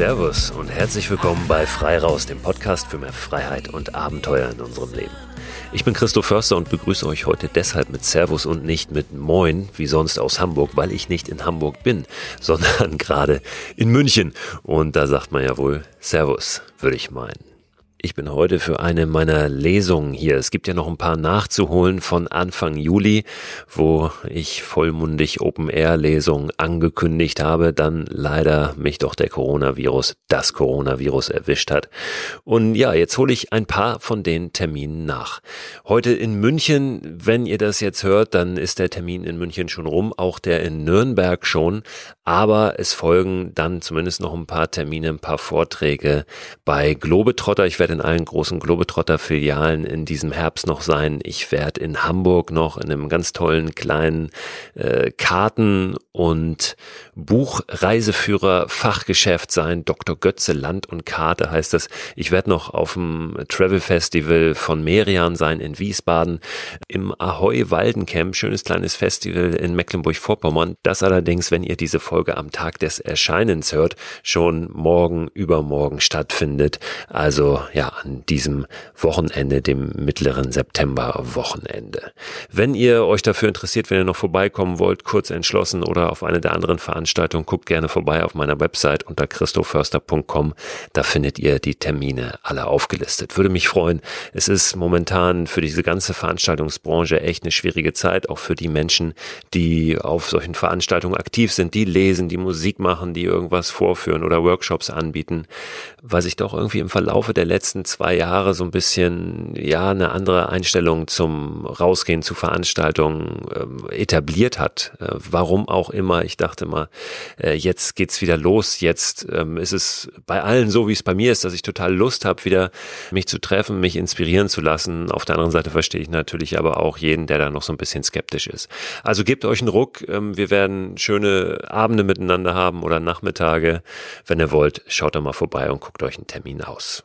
Servus und herzlich willkommen bei Frei Raus, dem Podcast für mehr Freiheit und Abenteuer in unserem Leben. Ich bin Christoph Förster und begrüße euch heute deshalb mit Servus und nicht mit Moin, wie sonst aus Hamburg, weil ich nicht in Hamburg bin, sondern gerade in München. Und da sagt man ja wohl Servus, würde ich meinen. Ich bin heute für eine meiner Lesungen hier. Es gibt ja noch ein paar nachzuholen von Anfang Juli, wo ich vollmundig Open-Air-Lesungen angekündigt habe, dann leider mich doch der Coronavirus, das Coronavirus erwischt hat. Und ja, jetzt hole ich ein paar von den Terminen nach. Heute in München, wenn ihr das jetzt hört, dann ist der Termin in München schon rum, auch der in Nürnberg schon, aber es folgen dann zumindest noch ein paar Termine, ein paar Vorträge bei Globetrotter. Ich werde werde in allen großen Globetrotter-Filialen in diesem Herbst noch sein. Ich werde in Hamburg noch in einem ganz tollen kleinen äh, Karten- und Buchreiseführer-Fachgeschäft sein. Dr. Götze Land und Karte heißt das. Ich werde noch auf dem Travel Festival von Merian sein in Wiesbaden. Im Ahoy Waldencamp, schönes kleines Festival in Mecklenburg-Vorpommern. Das allerdings, wenn ihr diese Folge am Tag des Erscheinens hört, schon morgen, übermorgen stattfindet. Also ja, ja, an diesem Wochenende, dem mittleren September-Wochenende. Wenn ihr euch dafür interessiert, wenn ihr noch vorbeikommen wollt, kurz entschlossen oder auf eine der anderen Veranstaltungen, guckt gerne vorbei auf meiner Website unter christoförster.com. Da findet ihr die Termine alle aufgelistet. Würde mich freuen. Es ist momentan für diese ganze Veranstaltungsbranche echt eine schwierige Zeit, auch für die Menschen, die auf solchen Veranstaltungen aktiv sind, die lesen, die Musik machen, die irgendwas vorführen oder Workshops anbieten, weil sich doch irgendwie im Verlaufe der letzten letzten zwei Jahre so ein bisschen, ja, eine andere Einstellung zum Rausgehen zu Veranstaltungen ähm, etabliert hat. Äh, warum auch immer. Ich dachte mal, äh, jetzt geht's wieder los. Jetzt ähm, ist es bei allen so, wie es bei mir ist, dass ich total Lust habe, wieder mich zu treffen, mich inspirieren zu lassen. Auf der anderen Seite verstehe ich natürlich aber auch jeden, der da noch so ein bisschen skeptisch ist. Also gebt euch einen Ruck. Ähm, wir werden schöne Abende miteinander haben oder Nachmittage. Wenn ihr wollt, schaut da mal vorbei und guckt euch einen Termin aus.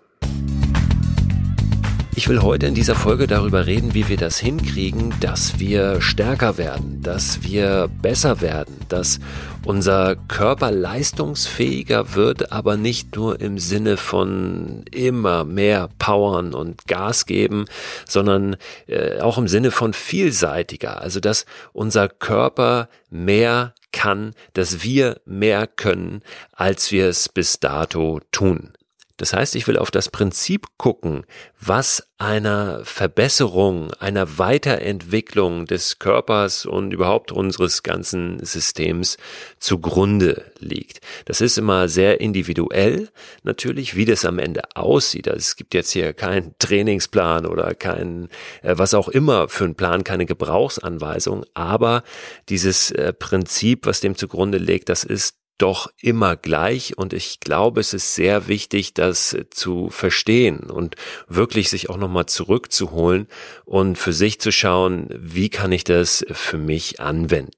Ich will heute in dieser Folge darüber reden, wie wir das hinkriegen, dass wir stärker werden, dass wir besser werden, dass unser Körper leistungsfähiger wird, aber nicht nur im Sinne von immer mehr powern und Gas geben, sondern äh, auch im Sinne von vielseitiger. Also dass unser Körper mehr kann, dass wir mehr können, als wir es bis dato tun. Das heißt, ich will auf das Prinzip gucken, was einer Verbesserung, einer Weiterentwicklung des Körpers und überhaupt unseres ganzen Systems zugrunde liegt. Das ist immer sehr individuell, natürlich, wie das am Ende aussieht. Also es gibt jetzt hier keinen Trainingsplan oder keinen, äh, was auch immer für einen Plan, keine Gebrauchsanweisung, aber dieses äh, Prinzip, was dem zugrunde liegt, das ist doch immer gleich und ich glaube, es ist sehr wichtig, das zu verstehen und wirklich sich auch nochmal zurückzuholen und für sich zu schauen, wie kann ich das für mich anwenden.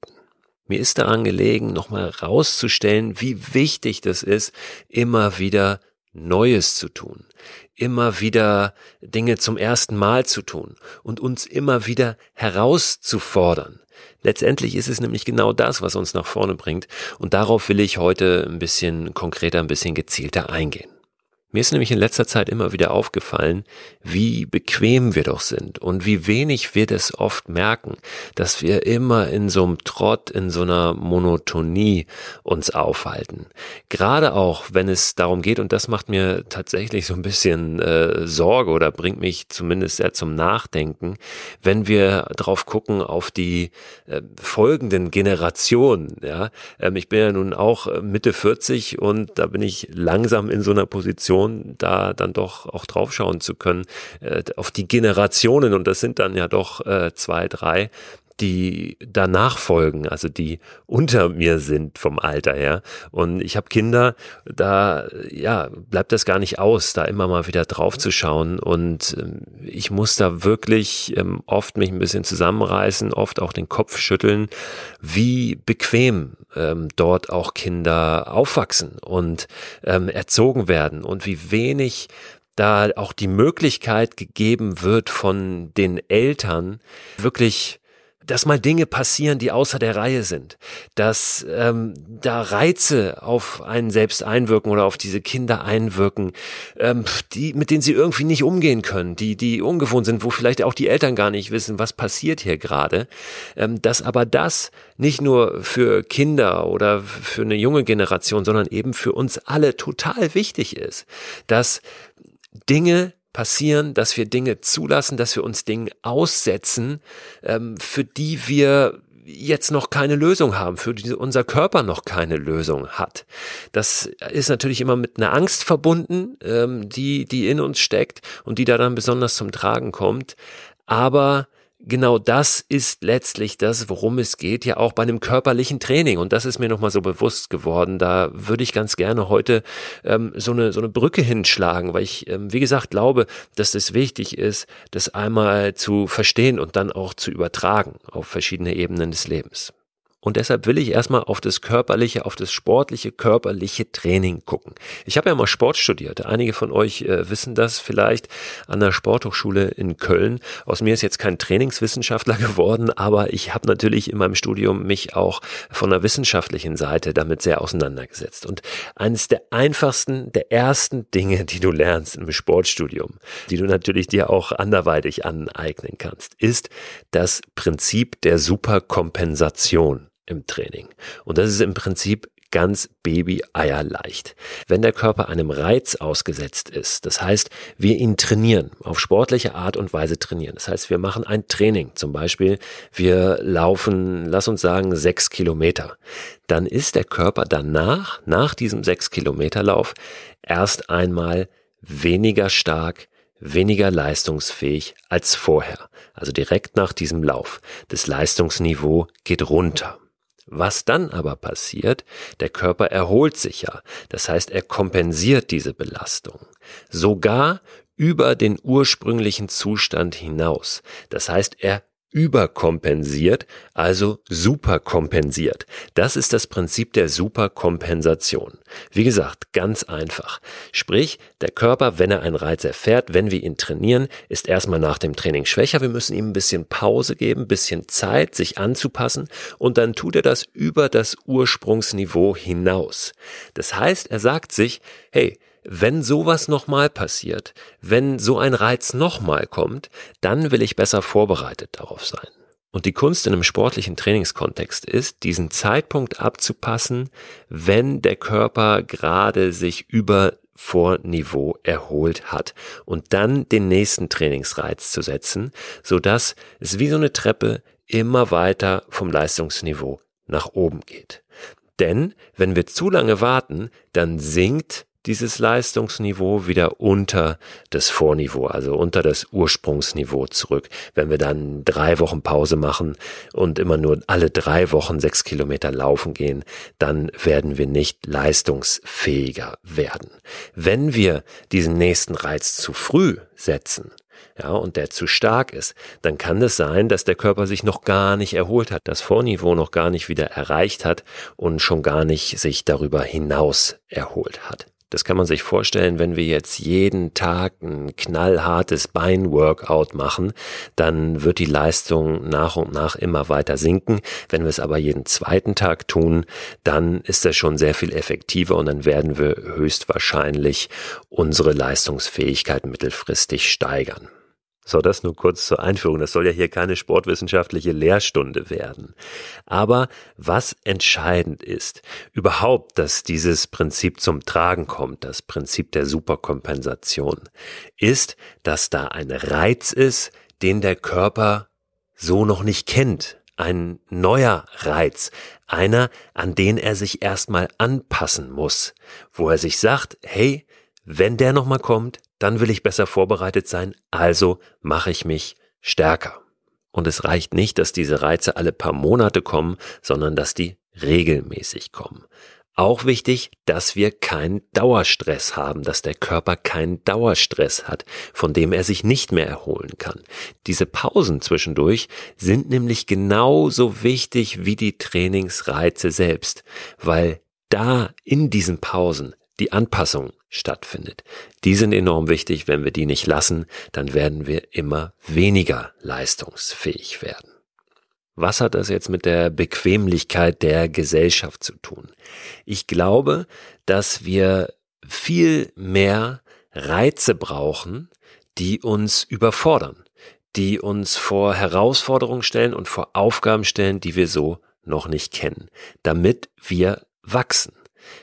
Mir ist daran gelegen, nochmal rauszustellen, wie wichtig das ist, immer wieder Neues zu tun, immer wieder Dinge zum ersten Mal zu tun und uns immer wieder herauszufordern. Letztendlich ist es nämlich genau das, was uns nach vorne bringt. Und darauf will ich heute ein bisschen konkreter, ein bisschen gezielter eingehen. Mir ist nämlich in letzter Zeit immer wieder aufgefallen, wie bequem wir doch sind und wie wenig wir das oft merken, dass wir immer in so einem Trott, in so einer Monotonie uns aufhalten. Gerade auch, wenn es darum geht, und das macht mir tatsächlich so ein bisschen äh, Sorge oder bringt mich zumindest sehr zum Nachdenken, wenn wir drauf gucken auf die äh, folgenden Generationen. Ja, ähm, ich bin ja nun auch äh, Mitte 40 und da bin ich langsam in so einer Position, Situation, da dann doch auch draufschauen zu können, äh, auf die Generationen, und das sind dann ja doch äh, zwei, drei, die danach folgen, also die unter mir sind vom Alter her. Und ich habe Kinder, da ja bleibt das gar nicht aus, da immer mal wieder drauf zu schauen. Und ähm, ich muss da wirklich ähm, oft mich ein bisschen zusammenreißen, oft auch den Kopf schütteln, wie bequem ähm, dort auch Kinder aufwachsen und ähm, erzogen werden und wie wenig da auch die Möglichkeit gegeben wird von den Eltern, wirklich dass mal Dinge passieren, die außer der Reihe sind, dass ähm, da Reize auf einen selbst einwirken oder auf diese Kinder einwirken, ähm, die mit denen sie irgendwie nicht umgehen können, die die ungewohnt sind, wo vielleicht auch die Eltern gar nicht wissen, was passiert hier gerade, ähm, dass aber das nicht nur für Kinder oder für eine junge Generation, sondern eben für uns alle total wichtig ist, dass Dinge passieren, dass wir Dinge zulassen, dass wir uns Dinge aussetzen, ähm, für die wir jetzt noch keine Lösung haben, für die unser Körper noch keine Lösung hat. Das ist natürlich immer mit einer Angst verbunden, ähm, die, die in uns steckt und die da dann besonders zum Tragen kommt. Aber genau das ist letztlich das, worum es geht, ja auch bei einem körperlichen Training. Und das ist mir nochmal so bewusst geworden. Da würde ich ganz gerne heute ähm, so, eine, so eine Brücke hinschlagen, weil ich, ähm, wie gesagt, glaube, dass es wichtig ist, das einmal zu verstehen und dann auch zu übertragen auf verschiedene Ebenen des Lebens. Und deshalb will ich erstmal auf das körperliche, auf das sportliche, körperliche Training gucken. Ich habe ja mal Sport studiert. Einige von euch äh, wissen das vielleicht an der Sporthochschule in Köln. Aus mir ist jetzt kein Trainingswissenschaftler geworden, aber ich habe natürlich in meinem Studium mich auch von der wissenschaftlichen Seite damit sehr auseinandergesetzt. Und eines der einfachsten, der ersten Dinge, die du lernst im Sportstudium, die du natürlich dir auch anderweitig aneignen kannst, ist das Prinzip der Superkompensation im Training. Und das ist im Prinzip ganz Baby-Eier leicht. Wenn der Körper einem Reiz ausgesetzt ist, das heißt, wir ihn trainieren, auf sportliche Art und Weise trainieren. Das heißt, wir machen ein Training, zum Beispiel, wir laufen, lass uns sagen, sechs Kilometer. Dann ist der Körper danach, nach diesem sechs Kilometer Lauf, erst einmal weniger stark, weniger leistungsfähig als vorher. Also direkt nach diesem Lauf. Das Leistungsniveau geht runter. Was dann aber passiert, der Körper erholt sich ja. Das heißt, er kompensiert diese Belastung. Sogar über den ursprünglichen Zustand hinaus. Das heißt, er überkompensiert, also superkompensiert. Das ist das Prinzip der Superkompensation. Wie gesagt, ganz einfach. Sprich, der Körper, wenn er einen Reiz erfährt, wenn wir ihn trainieren, ist erstmal nach dem Training schwächer. Wir müssen ihm ein bisschen Pause geben, ein bisschen Zeit, sich anzupassen und dann tut er das über das Ursprungsniveau hinaus. Das heißt, er sagt sich, hey, wenn sowas nochmal passiert, wenn so ein Reiz nochmal kommt, dann will ich besser vorbereitet darauf sein. Und die Kunst in einem sportlichen Trainingskontext ist, diesen Zeitpunkt abzupassen, wenn der Körper gerade sich über Vorniveau erholt hat und dann den nächsten Trainingsreiz zu setzen, so dass es wie so eine Treppe immer weiter vom Leistungsniveau nach oben geht. Denn wenn wir zu lange warten, dann sinkt dieses Leistungsniveau wieder unter das Vorniveau, also unter das Ursprungsniveau zurück. Wenn wir dann drei Wochen Pause machen und immer nur alle drei Wochen sechs Kilometer laufen gehen, dann werden wir nicht leistungsfähiger werden. Wenn wir diesen nächsten Reiz zu früh setzen, ja, und der zu stark ist, dann kann es sein, dass der Körper sich noch gar nicht erholt hat, das Vorniveau noch gar nicht wieder erreicht hat und schon gar nicht sich darüber hinaus erholt hat. Das kann man sich vorstellen, wenn wir jetzt jeden Tag ein knallhartes Beinworkout machen, dann wird die Leistung nach und nach immer weiter sinken. Wenn wir es aber jeden zweiten Tag tun, dann ist das schon sehr viel effektiver und dann werden wir höchstwahrscheinlich unsere Leistungsfähigkeit mittelfristig steigern. So, das nur kurz zur Einführung. Das soll ja hier keine sportwissenschaftliche Lehrstunde werden. Aber was entscheidend ist, überhaupt, dass dieses Prinzip zum Tragen kommt, das Prinzip der Superkompensation, ist, dass da ein Reiz ist, den der Körper so noch nicht kennt. Ein neuer Reiz, einer, an den er sich erstmal anpassen muss, wo er sich sagt, hey, wenn der nochmal kommt, dann will ich besser vorbereitet sein, also mache ich mich stärker. Und es reicht nicht, dass diese Reize alle paar Monate kommen, sondern dass die regelmäßig kommen. Auch wichtig, dass wir keinen Dauerstress haben, dass der Körper keinen Dauerstress hat, von dem er sich nicht mehr erholen kann. Diese Pausen zwischendurch sind nämlich genauso wichtig wie die Trainingsreize selbst, weil da in diesen Pausen die Anpassung stattfindet. Die sind enorm wichtig. Wenn wir die nicht lassen, dann werden wir immer weniger leistungsfähig werden. Was hat das jetzt mit der Bequemlichkeit der Gesellschaft zu tun? Ich glaube, dass wir viel mehr Reize brauchen, die uns überfordern, die uns vor Herausforderungen stellen und vor Aufgaben stellen, die wir so noch nicht kennen, damit wir wachsen.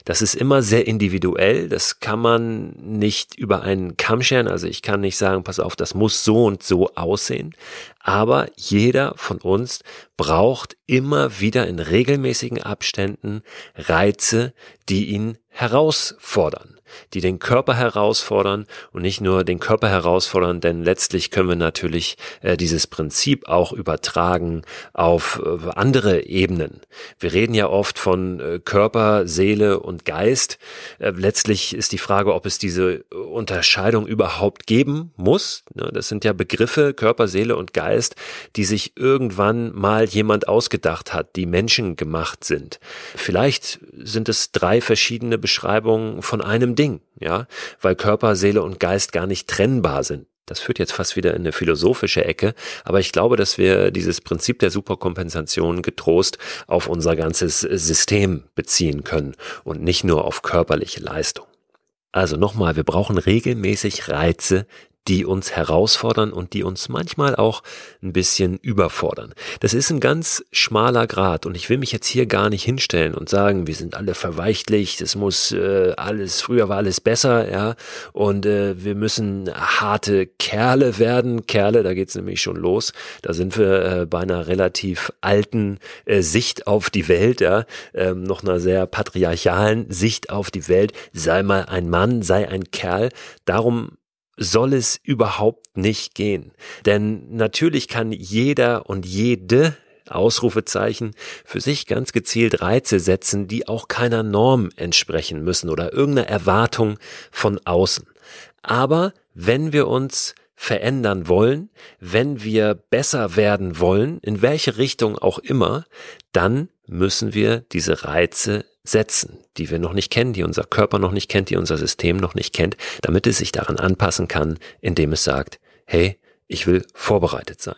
Das ist immer sehr individuell, das kann man nicht über einen Kamm scheren, also ich kann nicht sagen, pass auf, das muss so und so aussehen, aber jeder von uns braucht immer wieder in regelmäßigen Abständen Reize, die ihn herausfordern die den Körper herausfordern und nicht nur den Körper herausfordern, denn letztlich können wir natürlich äh, dieses Prinzip auch übertragen auf äh, andere Ebenen. Wir reden ja oft von äh, Körper, Seele und Geist. Äh, letztlich ist die Frage, ob es diese Unterscheidung überhaupt geben muss. Ne, das sind ja Begriffe, Körper, Seele und Geist, die sich irgendwann mal jemand ausgedacht hat, die Menschen gemacht sind. Vielleicht sind es drei verschiedene Beschreibungen von einem Ding. Ding, ja, weil Körper, Seele und Geist gar nicht trennbar sind. Das führt jetzt fast wieder in eine philosophische Ecke, aber ich glaube, dass wir dieses Prinzip der Superkompensation getrost auf unser ganzes System beziehen können und nicht nur auf körperliche Leistung. Also nochmal, wir brauchen regelmäßig Reize, die uns herausfordern und die uns manchmal auch ein bisschen überfordern. Das ist ein ganz schmaler Grad und ich will mich jetzt hier gar nicht hinstellen und sagen, wir sind alle verweichtlicht, es muss äh, alles, früher war alles besser, ja, und äh, wir müssen harte Kerle werden. Kerle, da geht's nämlich schon los. Da sind wir äh, bei einer relativ alten äh, Sicht auf die Welt, ja, ähm, noch einer sehr patriarchalen Sicht auf die Welt. Sei mal ein Mann, sei ein Kerl. Darum soll es überhaupt nicht gehen. Denn natürlich kann jeder und jede Ausrufezeichen für sich ganz gezielt Reize setzen, die auch keiner Norm entsprechen müssen oder irgendeiner Erwartung von außen. Aber wenn wir uns verändern wollen, wenn wir besser werden wollen, in welche Richtung auch immer, dann müssen wir diese Reize setzen, die wir noch nicht kennen, die unser Körper noch nicht kennt, die unser System noch nicht kennt, damit es sich daran anpassen kann, indem es sagt, hey, ich will vorbereitet sein.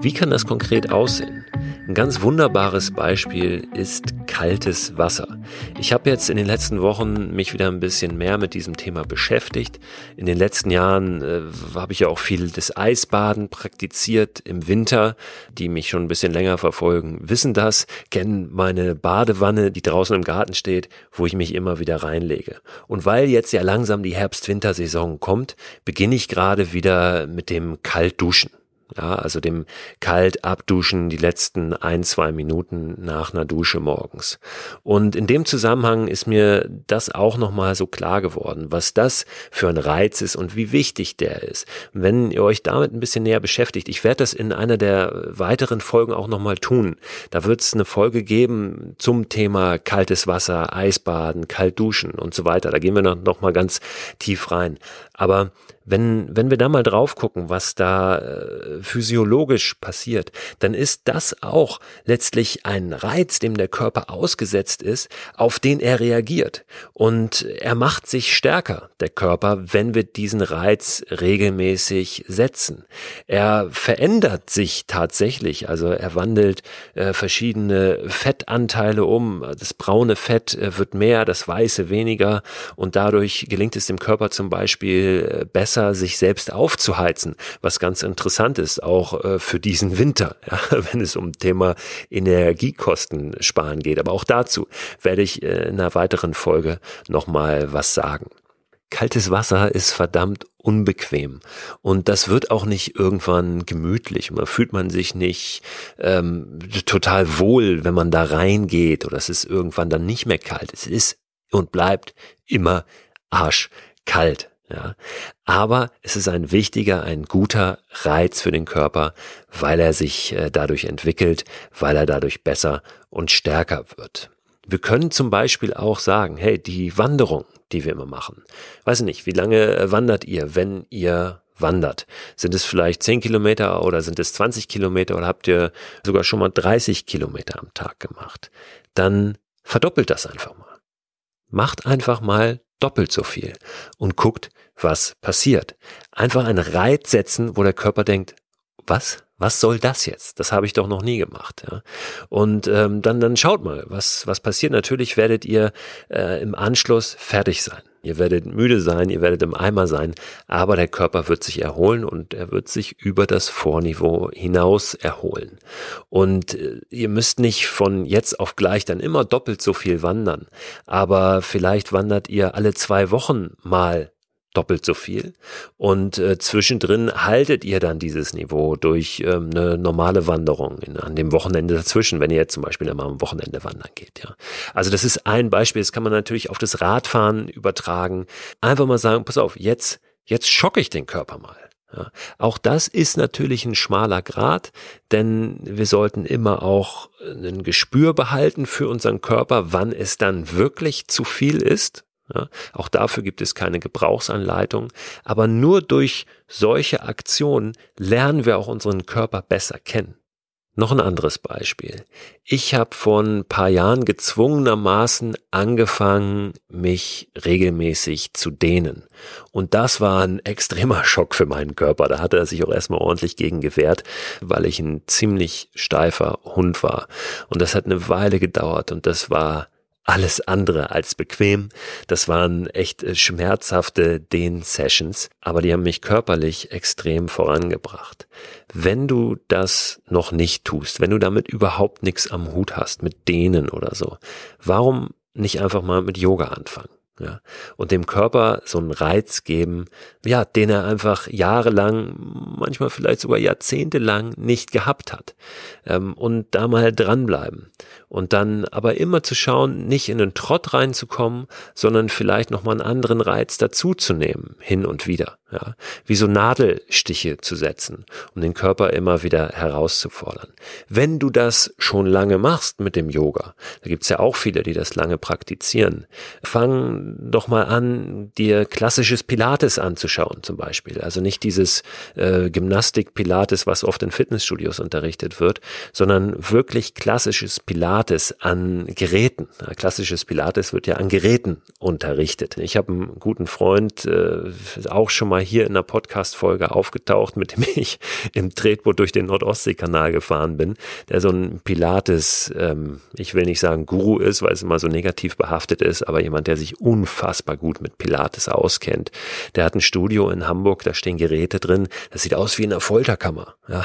Wie kann das konkret aussehen? Ein ganz wunderbares Beispiel ist kaltes Wasser. Ich habe jetzt in den letzten Wochen mich wieder ein bisschen mehr mit diesem Thema beschäftigt. In den letzten Jahren äh, habe ich ja auch viel des Eisbaden praktiziert im Winter. Die mich schon ein bisschen länger verfolgen, wissen das, kennen meine Badewanne, die draußen im Garten steht, wo ich mich immer wieder reinlege. Und weil jetzt ja langsam die Herbst-Wintersaison kommt, beginne ich gerade wieder mit dem Kaltduschen. Ja, also dem kalt abduschen die letzten ein, zwei Minuten nach einer Dusche morgens. Und in dem Zusammenhang ist mir das auch nochmal so klar geworden, was das für ein Reiz ist und wie wichtig der ist. Wenn ihr euch damit ein bisschen näher beschäftigt, ich werde das in einer der weiteren Folgen auch nochmal tun. Da wird es eine Folge geben zum Thema kaltes Wasser, Eisbaden, kalt duschen und so weiter. Da gehen wir noch, noch ganz tief rein. Aber wenn, wenn wir da mal drauf gucken, was da äh, physiologisch passiert, dann ist das auch letztlich ein Reiz, dem der Körper ausgesetzt ist, auf den er reagiert. Und er macht sich stärker, der Körper, wenn wir diesen Reiz regelmäßig setzen. Er verändert sich tatsächlich, also er wandelt äh, verschiedene Fettanteile um. Das braune Fett äh, wird mehr, das weiße weniger und dadurch gelingt es dem Körper zum Beispiel äh, besser besser, sich selbst aufzuheizen, was ganz interessant ist, auch äh, für diesen Winter, ja, wenn es um Thema Energiekosten sparen geht. Aber auch dazu werde ich äh, in einer weiteren Folge nochmal was sagen. Kaltes Wasser ist verdammt unbequem und das wird auch nicht irgendwann gemütlich. Man fühlt man sich nicht ähm, total wohl, wenn man da reingeht oder es ist irgendwann dann nicht mehr kalt. Es ist und bleibt immer arschkalt. Ja, aber es ist ein wichtiger, ein guter Reiz für den Körper, weil er sich äh, dadurch entwickelt, weil er dadurch besser und stärker wird. Wir können zum Beispiel auch sagen, hey, die Wanderung, die wir immer machen, weiß nicht, wie lange äh, wandert ihr, wenn ihr wandert? Sind es vielleicht 10 Kilometer oder sind es 20 Kilometer oder habt ihr sogar schon mal 30 Kilometer am Tag gemacht? Dann verdoppelt das einfach mal. Macht einfach mal doppelt so viel und guckt, was passiert. Einfach einen Reiz setzen, wo der Körper denkt, was? Was soll das jetzt? Das habe ich doch noch nie gemacht. Ja? Und ähm, dann, dann schaut mal, was, was passiert. Natürlich werdet ihr äh, im Anschluss fertig sein. Ihr werdet müde sein, ihr werdet im Eimer sein, aber der Körper wird sich erholen und er wird sich über das Vorniveau hinaus erholen. Und äh, ihr müsst nicht von jetzt auf gleich dann immer doppelt so viel wandern, aber vielleicht wandert ihr alle zwei Wochen mal doppelt so viel. Und äh, zwischendrin haltet ihr dann dieses Niveau durch ähm, eine normale Wanderung in, an dem Wochenende dazwischen, wenn ihr jetzt zum Beispiel einmal am Wochenende wandern geht. Ja, also das ist ein Beispiel. Das kann man natürlich auf das Radfahren übertragen. Einfach mal sagen: Pass auf, jetzt jetzt schocke ich den Körper mal. Ja, auch das ist natürlich ein schmaler Grad, denn wir sollten immer auch ein Gespür behalten für unseren Körper, wann es dann wirklich zu viel ist ja, auch dafür gibt es keine Gebrauchsanleitung. Aber nur durch solche Aktionen lernen wir auch unseren Körper besser kennen. Noch ein anderes Beispiel. Ich habe vor ein paar Jahren gezwungenermaßen angefangen, mich regelmäßig zu dehnen. Und das war ein extremer Schock für meinen Körper. Da hat er sich auch erstmal ordentlich gegen gewehrt, weil ich ein ziemlich steifer Hund war. Und das hat eine Weile gedauert und das war alles andere als bequem. Das waren echt äh, schmerzhafte Dehn-Sessions, aber die haben mich körperlich extrem vorangebracht. Wenn du das noch nicht tust, wenn du damit überhaupt nichts am Hut hast, mit Dehnen oder so, warum nicht einfach mal mit Yoga anfangen? Ja, und dem Körper so einen Reiz geben, ja, den er einfach jahrelang, manchmal vielleicht sogar jahrzehntelang nicht gehabt hat. Ähm, und da mal dranbleiben. Und dann aber immer zu schauen, nicht in den Trott reinzukommen, sondern vielleicht nochmal einen anderen Reiz dazuzunehmen, hin und wieder. Ja, wie so Nadelstiche zu setzen, um den Körper immer wieder herauszufordern. Wenn du das schon lange machst mit dem Yoga, da gibt's ja auch viele, die das lange praktizieren, fang doch mal an, dir klassisches Pilates anzuschauen zum Beispiel. Also nicht dieses äh, Gymnastik-Pilates, was oft in Fitnessstudios unterrichtet wird, sondern wirklich klassisches Pilates an Geräten. Klassisches Pilates wird ja an Geräten unterrichtet. Ich habe einen guten Freund, äh, auch schon mal hier in einer Podcast-Folge aufgetaucht, mit dem ich im Tretboot durch den Nordostseekanal gefahren bin, der so ein Pilates, ähm, ich will nicht sagen Guru ist, weil es immer so negativ behaftet ist, aber jemand, der sich unfassbar gut mit Pilates auskennt. Der hat ein Studio in Hamburg, da stehen Geräte drin, das sieht aus wie in einer Folterkammer. Ja,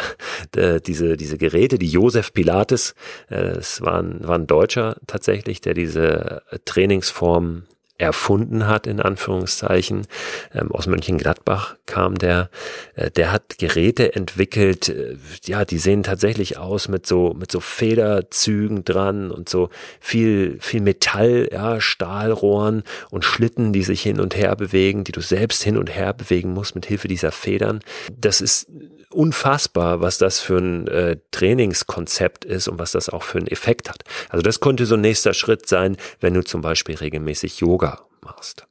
diese, diese Geräte, die Josef Pilates, äh, es war ein, war ein Deutscher tatsächlich, der diese Trainingsform erfunden hat, in Anführungszeichen. Ähm, aus Mönchengladbach kam der. Äh, der hat Geräte entwickelt, äh, ja, die sehen tatsächlich aus mit so, mit so Federzügen dran und so viel, viel Metall, ja, Stahlrohren und Schlitten, die sich hin und her bewegen, die du selbst hin und her bewegen musst mit Hilfe dieser Federn. Das ist unfassbar, was das für ein äh, Trainingskonzept ist und was das auch für einen Effekt hat. Also das könnte so ein nächster Schritt sein, wenn du zum Beispiel regelmäßig Yoga machst.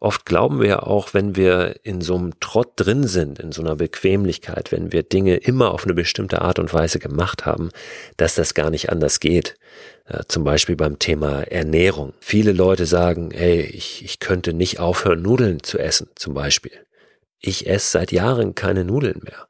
Oft glauben wir auch, wenn wir in so einem Trott drin sind, in so einer Bequemlichkeit, wenn wir Dinge immer auf eine bestimmte Art und Weise gemacht haben, dass das gar nicht anders geht. Äh, zum Beispiel beim Thema Ernährung. Viele Leute sagen, hey, ich, ich könnte nicht aufhören, Nudeln zu essen, zum Beispiel. Ich esse seit Jahren keine Nudeln mehr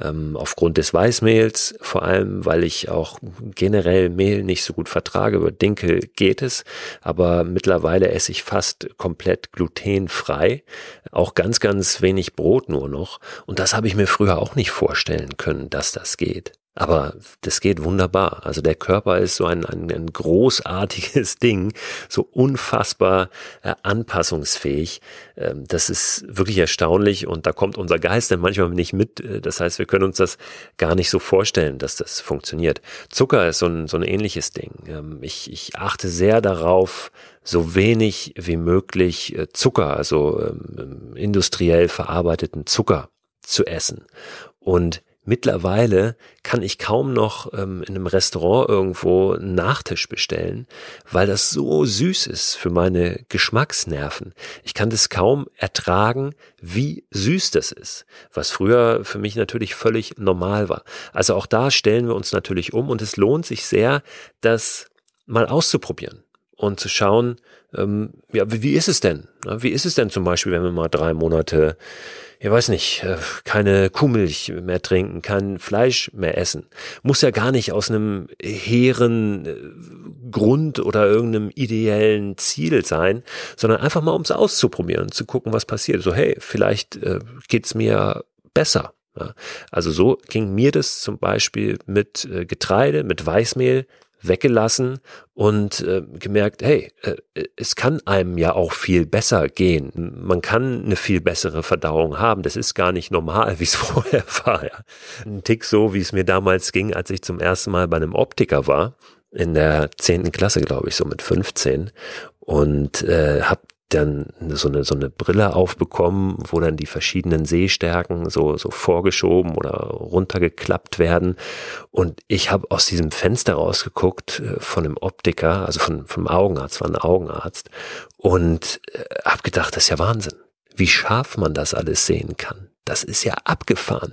ähm, aufgrund des Weißmehls, vor allem weil ich auch generell Mehl nicht so gut vertrage. Über Dinkel geht es, aber mittlerweile esse ich fast komplett glutenfrei, auch ganz, ganz wenig Brot nur noch. Und das habe ich mir früher auch nicht vorstellen können, dass das geht. Aber das geht wunderbar. Also der Körper ist so ein, ein, ein großartiges Ding, so unfassbar äh, anpassungsfähig. Ähm, das ist wirklich erstaunlich und da kommt unser Geist dann manchmal nicht mit. Äh, das heißt, wir können uns das gar nicht so vorstellen, dass das funktioniert. Zucker ist so ein, so ein ähnliches Ding. Ähm, ich, ich achte sehr darauf, so wenig wie möglich äh, Zucker, also ähm, industriell verarbeiteten Zucker zu essen. Und Mittlerweile kann ich kaum noch ähm, in einem Restaurant irgendwo einen Nachtisch bestellen, weil das so süß ist für meine Geschmacksnerven. Ich kann das kaum ertragen, wie süß das ist, was früher für mich natürlich völlig normal war. Also auch da stellen wir uns natürlich um und es lohnt sich sehr, das mal auszuprobieren und zu schauen, ähm, ja, wie, wie ist es denn? Wie ist es denn zum Beispiel, wenn wir mal drei Monate ich weiß nicht, äh, keine Kuhmilch mehr trinken, kein Fleisch mehr essen. Muss ja gar nicht aus einem hehren äh, Grund oder irgendeinem ideellen Ziel sein, sondern einfach mal ums auszuprobieren, zu gucken, was passiert. So, hey, vielleicht äh, geht's mir besser. Ja, also so ging mir das zum Beispiel mit äh, Getreide, mit Weißmehl weggelassen und äh, gemerkt, hey, äh, es kann einem ja auch viel besser gehen. Man kann eine viel bessere Verdauung haben. Das ist gar nicht normal, wie es vorher war. Ja. Ein Tick so, wie es mir damals ging, als ich zum ersten Mal bei einem Optiker war in der zehnten Klasse, glaube ich, so mit 15 und äh, habe dann so eine, so eine Brille aufbekommen, wo dann die verschiedenen Sehstärken so, so vorgeschoben oder runtergeklappt werden. Und ich habe aus diesem Fenster rausgeguckt äh, von einem Optiker, also von, vom Augenarzt, war ein Augenarzt, und äh, habe gedacht, das ist ja Wahnsinn, wie scharf man das alles sehen kann das ist ja abgefahren,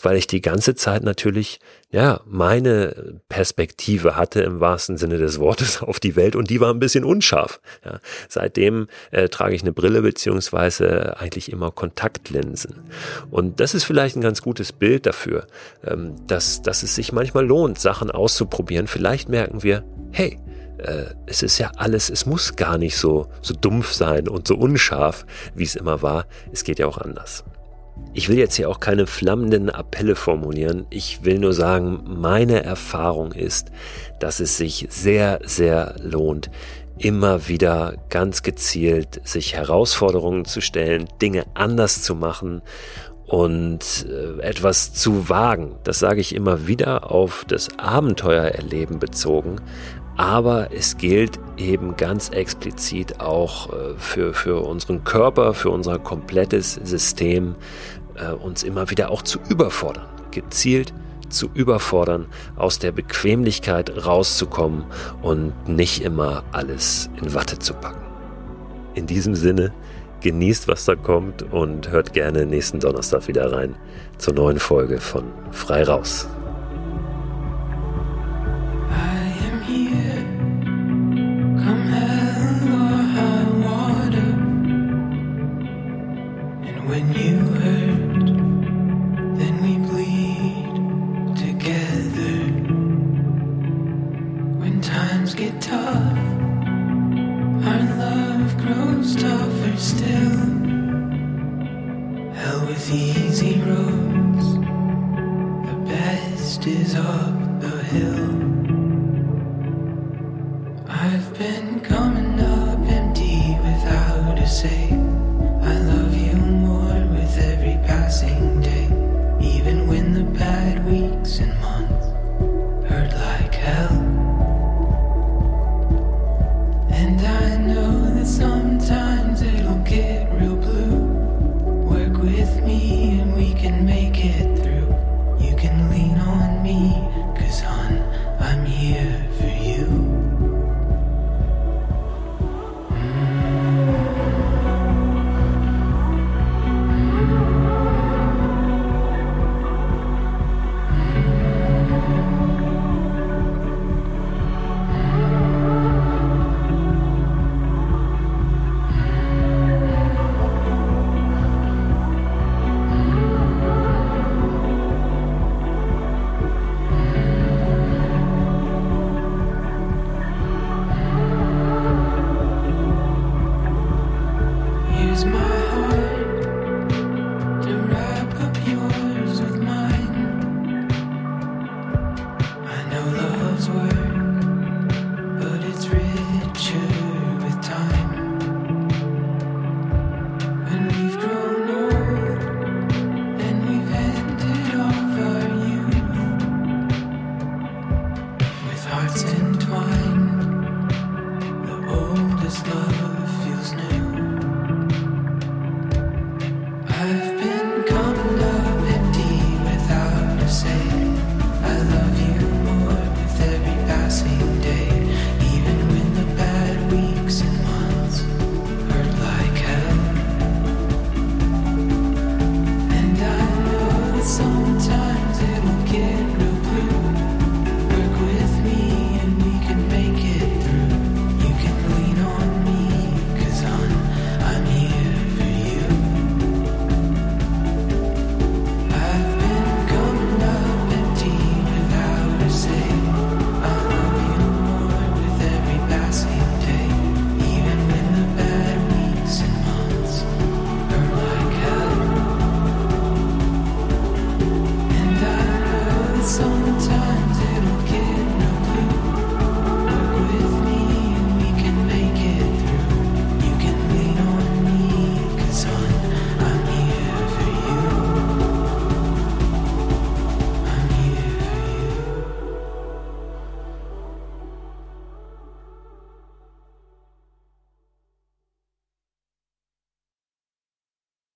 weil ich die ganze Zeit natürlich, ja, meine Perspektive hatte im wahrsten Sinne des Wortes auf die Welt und die war ein bisschen unscharf. Ja. Seitdem äh, trage ich eine Brille beziehungsweise eigentlich immer Kontaktlinsen. Und das ist vielleicht ein ganz gutes Bild dafür, ähm, dass, dass es sich manchmal lohnt, Sachen auszuprobieren. Vielleicht merken wir, hey, äh, es ist ja alles, es muss gar nicht so, so dumpf sein und so unscharf, wie es immer war. Es geht ja auch anders. Ich will jetzt hier auch keine flammenden Appelle formulieren. Ich will nur sagen, meine Erfahrung ist, dass es sich sehr, sehr lohnt, immer wieder ganz gezielt sich Herausforderungen zu stellen, Dinge anders zu machen und äh, etwas zu wagen. Das sage ich immer wieder auf das Abenteuererleben bezogen, aber es gilt eben ganz explizit auch äh, für, für unseren Körper, für unser komplettes System, äh, uns immer wieder auch zu überfordern, gezielt zu überfordern, aus der Bequemlichkeit rauszukommen und nicht immer alles in Watte zu packen. In diesem Sinne, genießt, was da kommt und hört gerne nächsten Donnerstag wieder rein zur neuen Folge von Frei Raus.